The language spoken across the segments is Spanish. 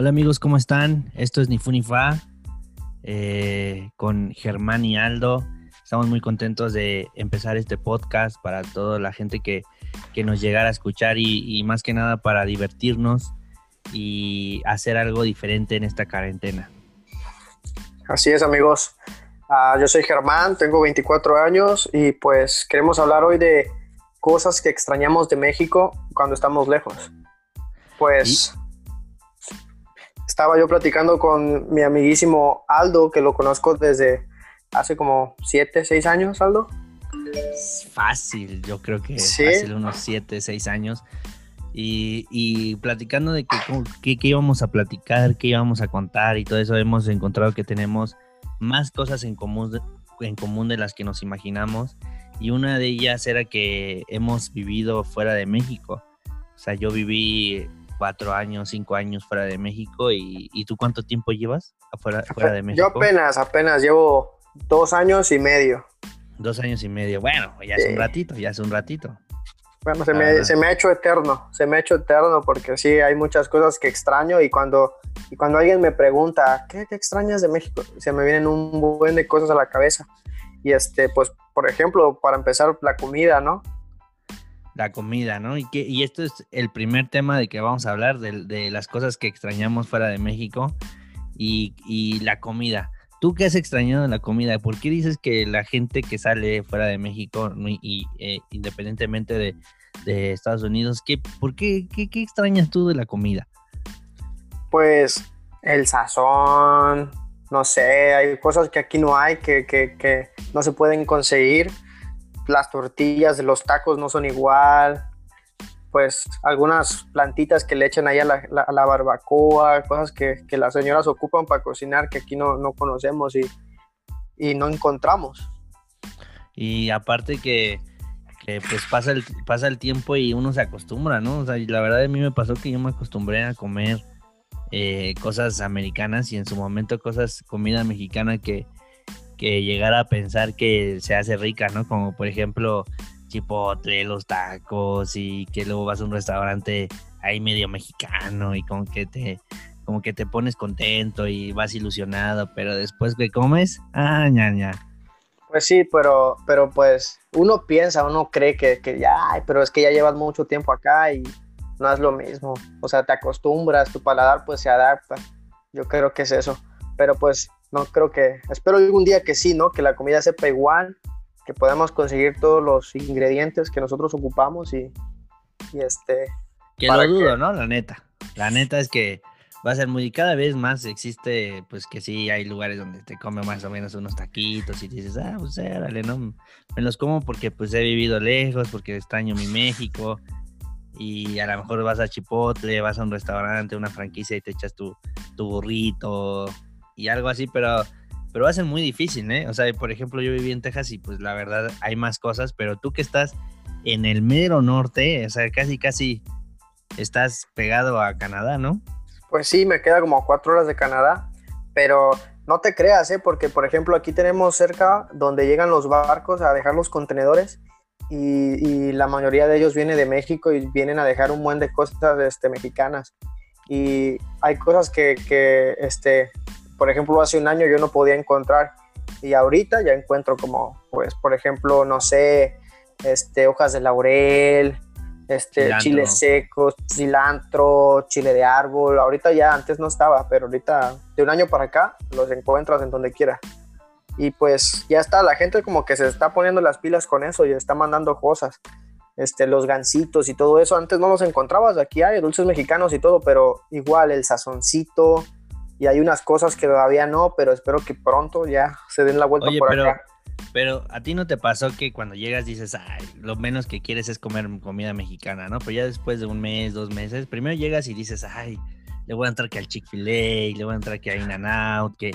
Hola amigos, ¿cómo están? Esto es Ni Fu Ni Fa eh, con Germán y Aldo. Estamos muy contentos de empezar este podcast para toda la gente que, nos llegara a escuchar y, más que nada para divertirnos y hacer algo diferente en esta cuarentena. Así es amigos, ah, yo soy Germán, tengo 24 años y pues queremos hablar hoy de cosas que extrañamos de México cuando estamos lejos. Pues estaba yo platicando con mi amiguísimo Aldo, que lo conozco desde hace como 7, 6 años, Aldo. Fácil, yo creo que ¿Sí? fácil, unos 7, 6 años. Y, platicando de qué íbamos a platicar, qué íbamos a contar y todo eso, hemos encontrado que tenemos más cosas en común, en común de las que nos imaginamos. Y una de ellas era que hemos vivido fuera de México. O sea, yo viví cuatro años, cinco años fuera de México. ¿Y, tú cuánto tiempo llevas afuera, fuera de México? Yo apenas, apenas llevo dos años y medio. Dos años y medio. Bueno, ya es un ratito, ya es un ratito. Bueno, se me, se me, ha hecho eterno, se me ha hecho eterno porque sí, hay muchas cosas que extraño y cuando, y cuando alguien me pregunta, ¿qué, ¿qué, extrañas de México? Se me vienen un buen de cosas a la cabeza. Y este, pues, por ejemplo, para empezar, la comida, ¿no? La comida, ¿no? Y, que, y esto es el primer tema de que vamos a hablar, de, las cosas que extrañamos fuera de México y, la comida. ¿Tú qué has extrañado en la comida? ¿Por qué dices que la gente que sale fuera de México, y, eh, independientemente de, Estados Unidos, ¿qué, ¿por qué, qué, extrañas tú de la comida? Pues el sazón, no sé, hay cosas que aquí no hay, que, que no se pueden conseguir las tortillas los tacos no son igual, pues algunas plantitas que le echan ahí a la, barbacoa, cosas que, las señoras ocupan para cocinar que aquí no, conocemos y, no encontramos. Y aparte que, pues pasa el, pasa el tiempo y uno se acostumbra, ¿no? O sea, la verdad a mí me pasó que yo me acostumbré a comer eh, cosas americanas y en su momento cosas, comida mexicana que, que llegara a pensar que se hace rica, ¿no? Como por ejemplo chipotle, los tacos y que luego vas a un restaurante ahí medio mexicano y como que te como que te pones contento y vas ilusionado, pero después que comes, ah, ña, ña. Pues sí, pero, pero pues uno piensa, uno cree que, que ya, pero es que ya llevas mucho tiempo acá y no es lo mismo. O sea, te acostumbras, tu paladar pues se adapta. Yo creo que es eso. Pero pues no creo que, espero algún día que sí, ¿no? Que la comida sepa igual, que podamos conseguir todos los ingredientes que nosotros ocupamos y, y este... Que lo dudo, ¿no? La neta. La neta es que va a ser muy, cada vez más existe, pues que sí, hay lugares donde te come más o menos unos taquitos y dices, ah, pues dale, ¿no? Me los como porque pues he vivido lejos, porque extraño mi México y a lo mejor vas a Chipotle, vas a un restaurante, una franquicia y te echas tu, tu burrito y algo así, pero, pero va a ser muy difícil, ¿eh? O sea, por ejemplo, yo viví en Texas y pues la verdad hay más cosas, pero tú que estás en el mero norte, o sea, casi, casi estás pegado a Canadá, ¿no? Pues sí, me queda como cuatro horas de Canadá, pero no te creas, ¿eh? Porque, por ejemplo, aquí tenemos cerca donde llegan los barcos a dejar los contenedores y, la mayoría de ellos viene de México y vienen a dejar un buen de cosas este, mexicanas. Y hay cosas que, que este, por ejemplo, hace un año yo no podía encontrar y ahorita ya encuentro como, pues, por ejemplo, no sé, este, hojas de laurel, este, chiles secos, cilantro, chile de árbol. Ahorita ya antes no estaba, pero ahorita de un año para acá los encuentras en donde quiera. Y pues ya está, la gente como que se está poniendo las pilas con eso y está mandando cosas. Este, los gancitos y todo eso. Antes no los encontrabas, aquí hay dulces mexicanos y todo, pero igual el sazoncito, y hay unas cosas que todavía no, pero espero que pronto ya se den la vuelta por pero, acá. Pero a ti no te pasó que cuando llegas dices, ay, lo menos que quieres es comer comida mexicana, ¿no? Pero ya después de un mes, dos meses, primero llegas y dices, ay, le voy a entrar que al Chick-fil-A, le voy a entrar que a In-N-Out, que,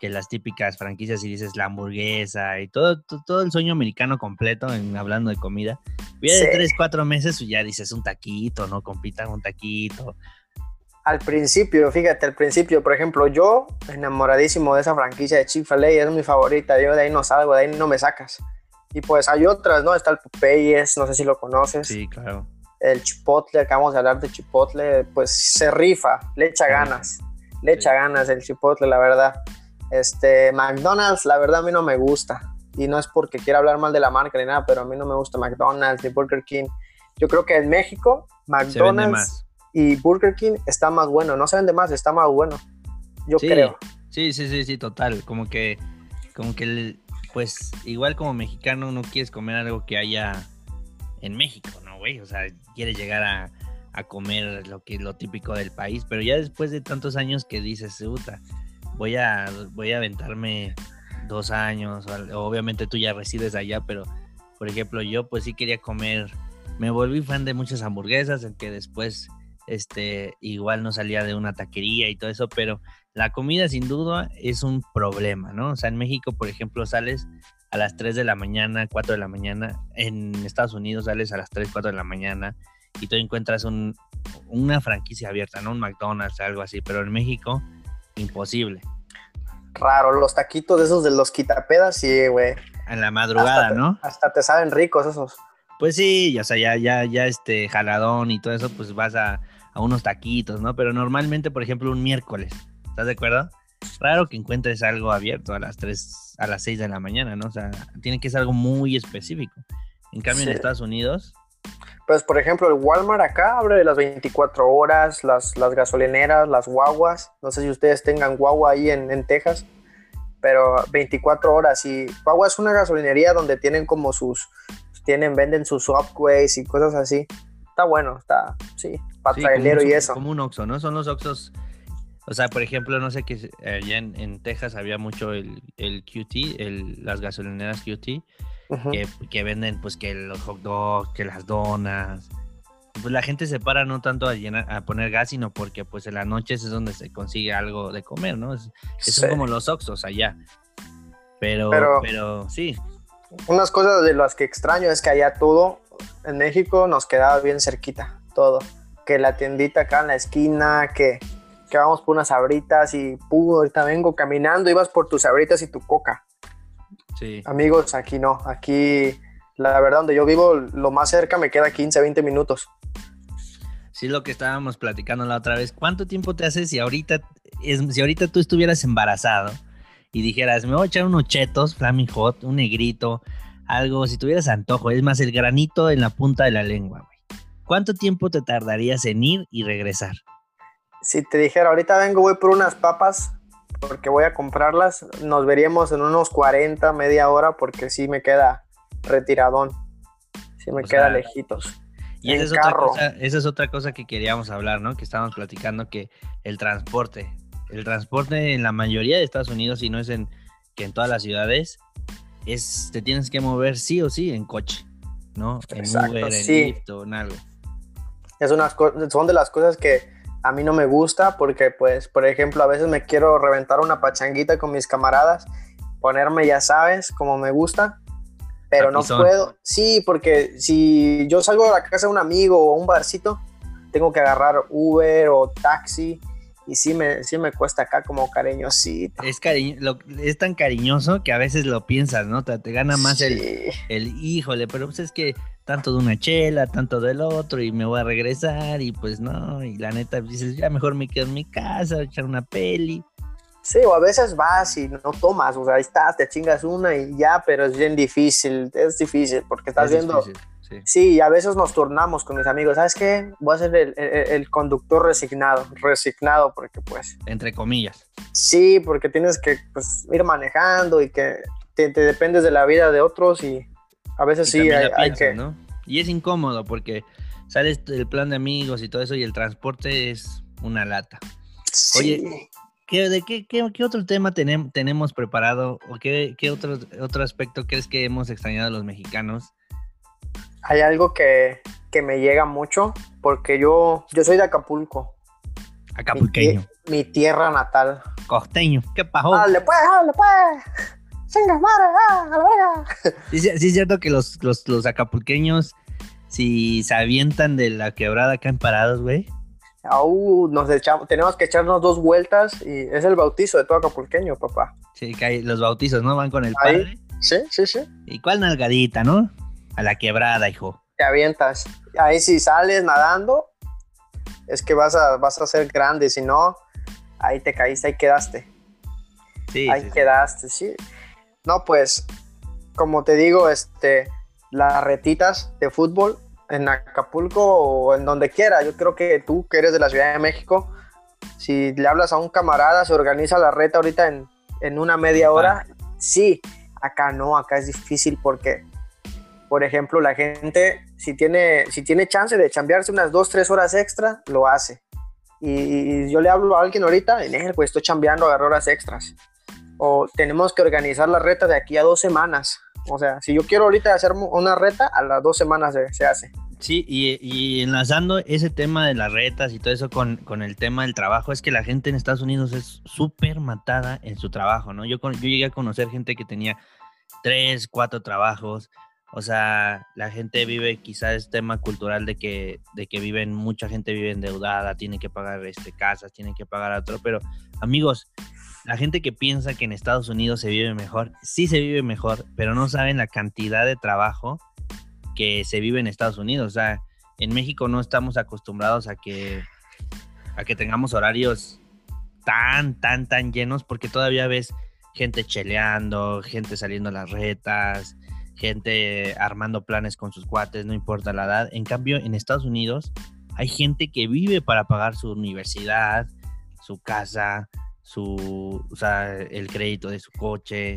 que las típicas franquicias y dices la hamburguesa y todo, todo, el sueño americano completo en hablando de comida. Ya de tres, cuatro meses ya dices un taquito, ¿no? Compitan un taquito al principio, fíjate, al principio, por ejemplo, yo enamoradísimo de esa franquicia de Chick-fil-A, es mi favorita, yo de ahí no salgo, de ahí no me sacas. Y pues hay otras, ¿no? Está el Popeyes, no sé si lo conoces. Sí, claro. el chipotle, acabamos de hablar de chipotle, pues se rifa, le echa ganas, le echa ganas el chipotle, la verdad. Este, McDonald's, la verdad a mí no me gusta. Y no es porque quiera hablar mal de la marca ni nada, pero a mí no me gusta McDonald's ni Burger King. Yo creo que en México, McDonald's y Burger King está más bueno. No se vende más, está más bueno. Yo creo. Sí, sí, sí, sí, total. Como que, como que, pues, igual como mexicano no quieres comer algo que haya en México, ¿no, güey? O sea, quieres llegar a, comer lo que lo típico del país, pero ya después de tantos años que dices, puta, voy a, voy a aventarme dos años, obviamente tú ya resides allá, pero por ejemplo yo pues sí quería comer, me volví fan de muchas hamburguesas, en que después este igual no salía de una taquería y todo eso, pero la comida sin duda es un problema, ¿no? O sea, en México, por ejemplo, sales a las 3 de la mañana, 4 de la mañana. En Estados Unidos sales a las 3, 4 de la mañana y tú encuentras un, una franquicia abierta, ¿no? Un McDonald's, algo así. Pero en México, imposible. Raro, los taquitos esos de los quitapedas, sí, güey. En la madrugada, ¿no? Hasta te saben ricos esos. Pues sí, o sea, ya, ya, ya este jaladón y todo eso, pues vas a, a unos taquitos, ¿no? Pero normalmente, por ejemplo, un miércoles, ¿estás de acuerdo? raro que encuentres algo abierto a las 3, a las 6 de la mañana, ¿no? O sea, tiene que ser algo muy específico. En cambio, en Estados Unidos. Pues, por ejemplo, el Walmart acá abre las 24 horas, las, las gasolineras, las guaguas. No sé si ustedes tengan guagua ahí en, en Texas, pero 24 horas. Y guagua es una gasolinería donde tienen como sus, tienen, venden sus upways y cosas así. Está bueno, está, sí, para sí, y eso. Como un Oxxo, ¿no? Son los Oxxos o sea, por ejemplo, no sé qué, allá en, Texas había mucho el, el QT, el, las gasolineras QT, que, venden pues que los hot dogs, que las donas. Pues la gente se para no tanto a, llenar, a poner gas, sino porque pues en las noches es donde se consigue algo de comer, ¿no? Es, Son como los Oxos allá. Pero, pero, pero sí. Unas cosas de las que extraño es que allá todo, en México nos quedaba bien cerquita, todo. Que la tiendita acá en la esquina, que que vamos por unas sabritas y pudo, ahorita vengo caminando, ibas por tus sabritas y tu coca. Sí. Amigos, aquí no, aquí la verdad donde yo vivo, lo más cerca me queda 15, 20 minutos. Sí, lo que estábamos platicando la otra vez, ¿cuánto tiempo te hace si ahorita, es, si ahorita tú estuvieras embarazado y dijeras, me voy a echar unos chetos, flaming hot, un negrito, algo, si tuvieras antojo, es más el granito en la punta de la lengua. ¿Cuánto tiempo te tardarías en ir y regresar? si te dijera, ahorita vengo, voy por unas papas, porque voy a comprarlas, nos veríamos en unos 40, media hora, porque sí me queda retiradón, sí me queda lejitos. Y esa es, otra cosa, esa es otra cosa que queríamos hablar, ¿no? Que estábamos platicando que el transporte, el transporte en la mayoría de Estados Unidos, y no es en que en todas las ciudades, es te tienes que mover sí o sí en coche, ¿no? En Uber, en Lyft o en algo. Es unas son de las cosas que a mí no me gusta porque, pues, por ejemplo, a veces me quiero reventar una pachanguita con mis camaradas, ponerme, ya sabes, como me gusta, pero no puedo. Sí, porque si yo salgo de la casa de un amigo o un barcito, tengo que agarrar Uber o taxi y sí me, sí me cuesta acá como cariñosito. Es, cariño, es tan cariñoso que a veces lo piensas, ¿no? Te, gana más el, el híjole, pero pues es que tanto de una chela, tanto del otro, y me voy a regresar, y pues no, y la neta dices, ya mejor me quedo en mi casa, echar una peli. Sí, o a veces vas y no tomas, o sea, ahí estás, te chingas una y ya, pero es bien difícil, es difícil, porque estás viendo... sí. sí. a veces nos turnamos con mis amigos, ¿sabes qué? Voy a ser el, conductor resignado, resignado, porque pues... Entre comillas. Sí, porque tienes que pues, ir manejando y que te dependes de la vida de otros y a veces sí hay, que... ¿no? Y es incómodo porque sales del plan de amigos y todo eso y el transporte es una lata. Oye, ¿qué, de qué, qué, otro tema tenemos preparado o qué, qué otro, otro aspecto crees que hemos extrañado a los mexicanos? Hay algo que, que me llega mucho porque yo, yo soy de Acapulco. Acapulqueño. Mi, tierra natal. Costeño. ¿Qué pasó? Dale pues, dale pues. ¡Ah, Sí, es cierto que los, los, acapulqueños, si se avientan de la quebrada acá en parados, güey. nos echamos, tenemos que echarnos dos vueltas y es el bautizo de todo acapulqueño, papá. Sí, que los bautizos, ¿no? Van con el padre. Sí, sí, sí. ¿Y cuál nalgadita, no? A la quebrada, hijo. te avientas. Ahí si sales nadando, es que vas a, vas a ser grande, si no, ahí te caíste, ahí quedaste. Sí, ahí quedaste, sí. No, pues, como te digo, este, las retitas de fútbol en Acapulco o en donde quiera, yo creo que tú que eres de la Ciudad de México, si le hablas a un camarada, se organiza la reta ahorita en, en una media hora, sí, acá no, acá es difícil porque, por ejemplo, la gente, si tiene, si tiene chance de chambearse unas dos, tres horas extra, lo hace. Y, yo le hablo a alguien ahorita, en él, pues estoy chambeando, agarro horas extras. O tenemos que organizar la reta de aquí a dos semanas. O sea, si yo quiero ahorita hacer una reta, a las dos semanas se, hace. Sí, y, enlazando ese tema de las retas y todo eso con, con, el tema del trabajo, es que la gente en Estados Unidos es súper matada en su trabajo, ¿no? Yo, yo llegué a conocer gente que tenía tres, cuatro trabajos, o sea, la gente vive quizás este tema cultural de que, de que viven, mucha gente vive endeudada, tiene que pagar este, casas, tiene que pagar otro, pero amigos, la gente que piensa que en Estados Unidos se vive mejor, sí se vive mejor, pero no saben la cantidad de trabajo que se vive en Estados Unidos. O sea, en México no estamos acostumbrados a que, a que tengamos horarios tan, tan, tan llenos, porque todavía ves gente cheleando, gente saliendo a las retas, gente armando planes con sus cuates, no importa la edad. En cambio, en Estados Unidos hay gente que vive para pagar su universidad, su casa, su, o sea, el crédito de su coche.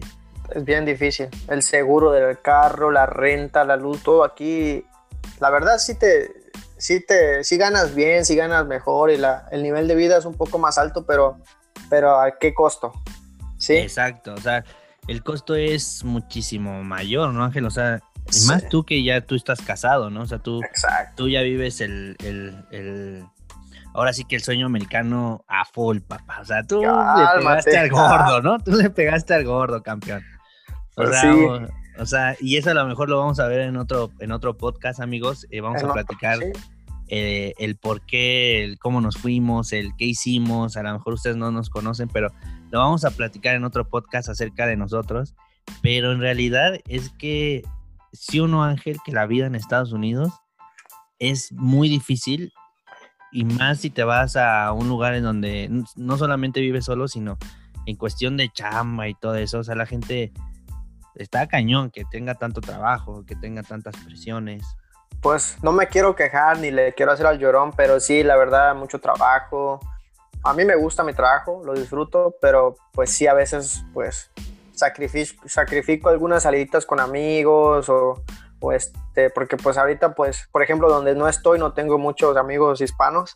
Es bien difícil. El seguro del carro, la renta, la luz, todo aquí. La verdad sí te, sí te, sí ganas bien, sí ganas mejor y la, el nivel de vida es un poco más alto, pero, pero ¿a qué costo? Sí. Exacto. O sea, el costo es muchísimo mayor, ¿no, Ángel? O sea, más tú que ya tú estás casado, ¿no? O sea, tú, tú ya vives el, el, ahora sí que el sueño americano a full, papá. O sea, tú le pegaste al gordo, ¿no? Tú le pegaste al gordo, campeón. O pues sea, o, sea, y eso a lo mejor lo vamos a ver en otro, en otro podcast, amigos. Eh, vamos a platicar eh, el por qué, el cómo nos fuimos, el qué hicimos. A lo mejor ustedes no nos conocen, pero lo vamos a platicar en otro podcast acerca de nosotros, pero en realidad es que si uno Ángel que la vida en Estados Unidos es muy difícil y más si te vas a un lugar en donde no solamente vives solo, sino en cuestión de chamba y todo eso, o sea, la gente está cañón que tenga tanto trabajo, que tenga tantas presiones. Pues no me quiero quejar ni le quiero hacer al llorón, pero sí, la verdad, mucho trabajo, a mí me gusta mi trabajo, lo disfruto, pero pues sí, a veces pues sacrifico, sacrifico algunas saliditas con amigos o, o, este, porque pues ahorita pues, por ejemplo, donde no estoy no tengo muchos amigos hispanos,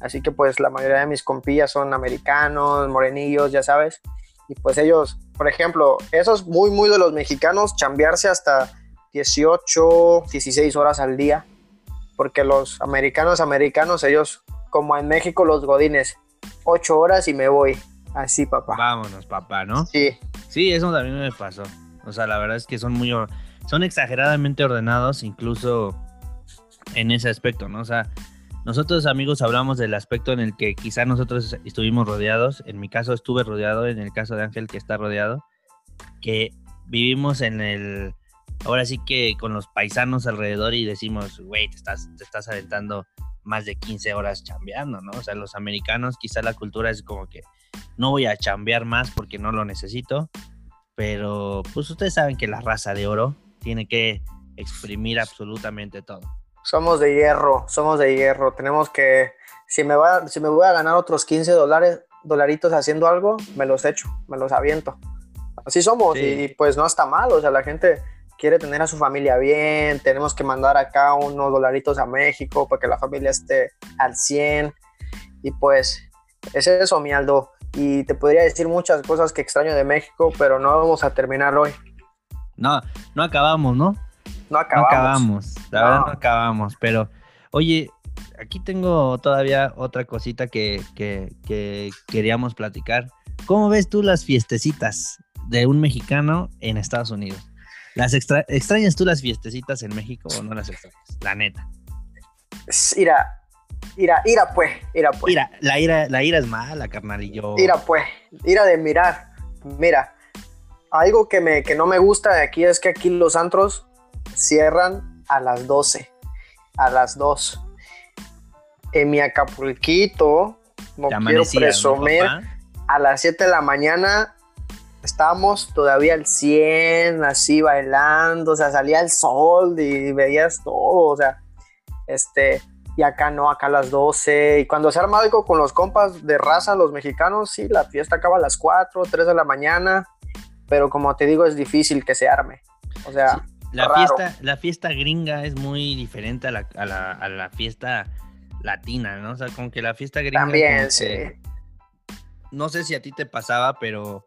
así que pues la mayoría de mis compillas son americanos, morenillos, ya sabes, y pues ellos, por ejemplo, esos muy, muy de los mexicanos, chambearse hasta 18, 16 horas al día, porque los americanos, americanos, ellos, como en México los godines, ocho horas y me voy. Así, papá. Vámonos, papá, ¿no? Sí. Sí, eso también me pasó. O sea, la verdad es que son muy, son exageradamente ordenados, incluso en ese aspecto, ¿no? O sea, nosotros amigos hablamos del aspecto en el que quizá nosotros estuvimos rodeados. En mi caso estuve rodeado, en el caso de Ángel que está rodeado, que vivimos en el, ahora sí que con los paisanos alrededor y decimos, güey, te estás, te estás aventando más de 15 horas chambeando, ¿no? O sea, los americanos quizá la cultura es como que no voy a chambear más porque no lo necesito, pero pues ustedes saben que la raza de oro tiene que exprimir absolutamente todo. Somos de hierro, somos de hierro, tenemos que, si me, va, si me voy a ganar otros 15 dólares, dolaritos haciendo algo, me los echo, me los aviento. Así somos y pues no está mal, o sea, la gente quiere tener a su familia bien, tenemos que mandar acá unos dolaritos a México para que la familia esté al 100. Y pues es eso, mi Aldo. Y te podría decir muchas cosas que extraño de México, pero no vamos a terminar hoy. No, no acabamos, ¿no? No acabamos. No acabamos, la verdad no acabamos, pero oye, aquí tengo todavía otra cosita que, que queríamos platicar. ¿Cómo ves tú las fiestecitas de un mexicano en Estados Unidos? ¿Las extrañas tú las fiestecitas en México o no las extrañas? La neta. Ira, ira, ira pues, ira pues. Ira, la ira, la ira es mala, carnal, y yo... Ira pues, ira de mirar. Mira, algo que, me, que no me gusta de aquí es que aquí los antros cierran a las 12, a las 2. En mi Acapulquito, no quiero presumir, a las 7 de la mañana estábamos todavía al 100, así bailando, o sea, salía el sol y veías todo, o sea, este, y acá no, acá a las 12, y cuando se arma algo con los compas de raza, los mexicanos, sí, la fiesta acaba a las 4, 3 de la mañana, pero como te digo, es difícil que se arme, o sea... la, fiesta, la fiesta gringa es muy diferente a la, a la, a la fiesta latina, ¿no? O sea, como que la fiesta gringa... También, sí. no sé si a ti te pasaba, pero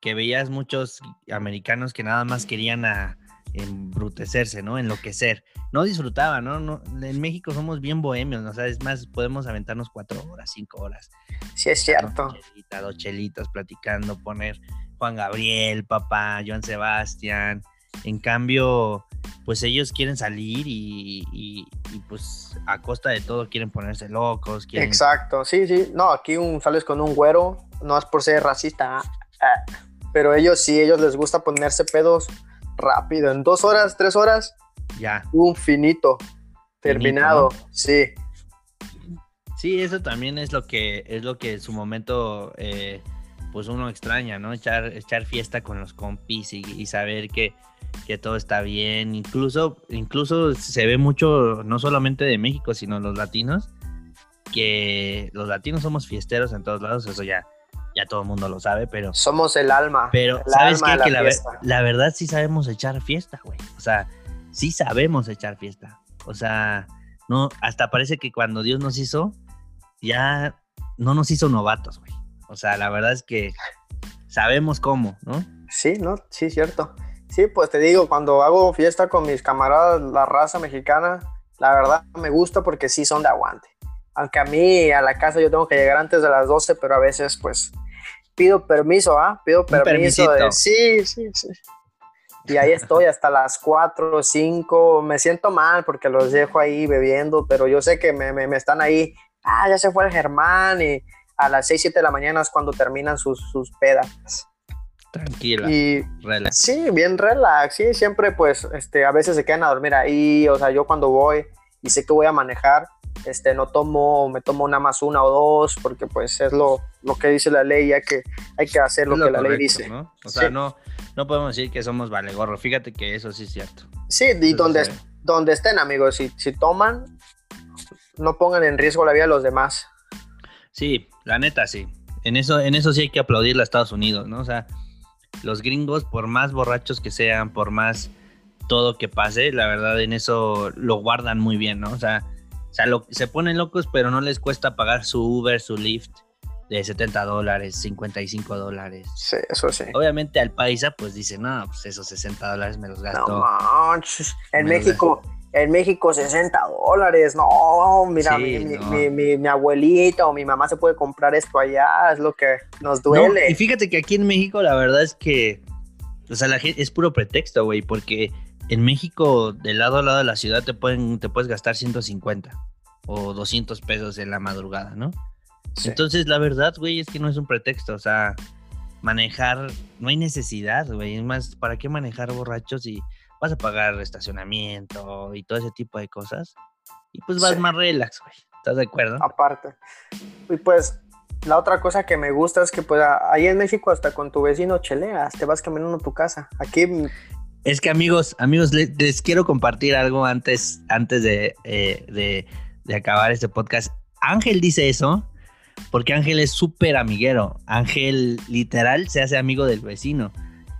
que veías muchos americanos que nada más querían a embrutecerse, ¿no? Enloquecer. No disfrutaban, ¿no? ¿no? En México somos bien bohemios, ¿no? O sea, es más, podemos aventarnos cuatro horas, cinco horas. Sí, es cierto. dos chelitas platicando, poner Juan Gabriel, papá, Joan Sebastián. En cambio, pues ellos quieren salir y, y, pues a costa de todo quieren ponerse locos. Exacto, sí, sí. No, aquí un, sales con un güero, no es por ser racista. Ah, pero ellos sí, ellos les gusta ponerse pedos rápido. En dos horas, tres horas, ya. Un finito, terminado, sí. Sí, eso también es lo que es lo que en su momento eh, pues uno extraña, ¿no? Echar, echar fiesta con los compis y, saber que, que, todo está bien. Incluso, incluso se ve mucho, no solamente de México, sino los latinos, que los latinos somos fiesteros en todos lados, eso ya, ya todo el mundo lo sabe, pero... Somos el alma. Pero, ¿sabes qué? Que la, la, verdad sí sabemos echar fiesta, güey. O sea, sí sabemos echar fiesta. O sea, no, hasta parece que cuando Dios nos hizo, ya no nos hizo novatos, güey. O sea, la verdad es que sabemos cómo, ¿no? Sí, ¿no? Sí, cierto. Sí, pues te digo, cuando hago fiesta con mis camaradas, la raza mexicana, la verdad me gusta porque sí son de aguante. Aunque a mí a la casa yo tengo que llegar antes de las 12, pero a veces pues pido permiso, ¿ah? Pido permiso de... Sí, sí, sí. Y ahí estoy hasta las 4 o 5. Me siento mal porque los dejo ahí bebiendo, pero yo sé que me, me, están ahí. Ah, ya se fue el Germán y a las 6, 7 de la mañana es cuando terminan sus, sus pedas. Tranquila. Y relax. Sí, bien relax. Sí, siempre pues este, a veces se quedan a dormir ahí. O sea, yo cuando voy y sé que voy a manejar, este, no tomo, me tomo una más una o dos, porque pues es lo, lo que dice la ley, hay que, hay que hacer lo, que la ley dice. ¿no? O sea, no, no podemos decir que somos valegorro, fíjate que eso sí es cierto. Sí, y donde, donde estén, amigos, si, si toman, no pongan en riesgo la vida de los demás. Sí, la neta sí. En eso, en eso sí hay que aplaudirle a Estados Unidos, ¿no? O sea, los gringos, por más borrachos que sean, por más todo que pase, la verdad en eso lo guardan muy bien, ¿no? O sea, o sea, se ponen locos, pero no les cuesta pagar su Uber, su Lyft de 70 dólares, 55 dólares. Sí, eso sí. Obviamente al paisa, pues dice, no, pues esos 60 dólares me los gasto. No, en México, en México 60 dólares, no, mira, mi, Mi, mi, abuelita o mi mamá se puede comprar esto allá, es lo que nos duele. y fíjate que aquí en México la verdad es que, o sea, la gente, es puro pretexto, güey, porque en México, de lado a lado de la ciudad, te, pueden, te puedes gastar 150 o 200 pesos en la madrugada, ¿no? Entonces, la verdad, güey, es que no es un pretexto. O sea, manejar, no hay necesidad, güey. Es más, ¿para qué manejar borrachos si vas a pagar estacionamiento y todo ese tipo de cosas? Y pues vas más relax, güey. ¿Estás de acuerdo? Aparte. Y pues, la otra cosa que me gusta es que, pues, ahí en México, hasta con tu vecino cheleas, te vas caminando a tu casa. Aquí es que amigos, amigos, les, quiero compartir algo antes, antes eh, de, de, acabar este podcast. Ángel dice eso porque Ángel es súper amiguero. Ángel literal se hace amigo del vecino.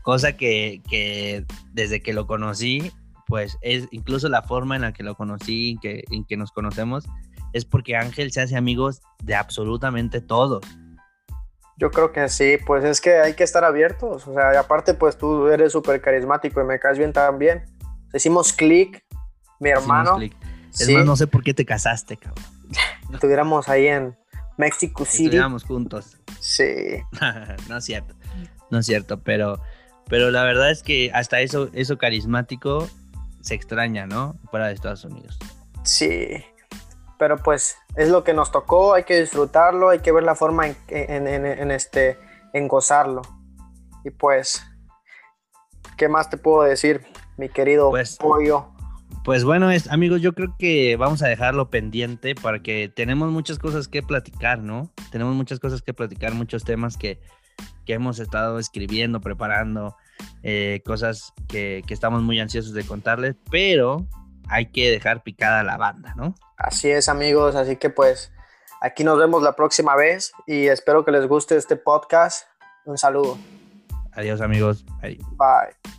Cosa que, que, desde que lo conocí, pues es incluso la forma en la que lo conocí, que, en que nos conocemos, es porque Ángel se hace amigos de absolutamente todos. Yo creo que sí, pues es que hay que estar abiertos, o sea, y aparte pues tú eres súper carismático y me caes bien también. Decimos click, mi hermano. Es más, no sé por qué te casaste, cabrón. Estuviéramos ahí en Mexico City. Estuviéramos juntos. Sí. no es cierto, no es cierto, pero, pero la verdad es que hasta eso, eso carismático se extraña, ¿no? Fuera de Estados Unidos. Sí, pero pues es lo que nos tocó, hay que disfrutarlo, hay que ver la forma en, este, en gozarlo. Y pues, ¿qué más te puedo decir, mi querido pues, pollo? Pues bueno, es, amigos, yo creo que vamos a dejarlo pendiente para que tenemos muchas cosas que platicar, ¿no? Tenemos muchas cosas que platicar, muchos temas que, que hemos estado escribiendo, preparando, eh, cosas que, que estamos muy ansiosos de contarles, pero hay que dejar picada la banda, ¿no? Así es, amigos, así que pues aquí nos vemos la próxima vez y espero que les guste este podcast. Un saludo. Adiós, amigos. Bye.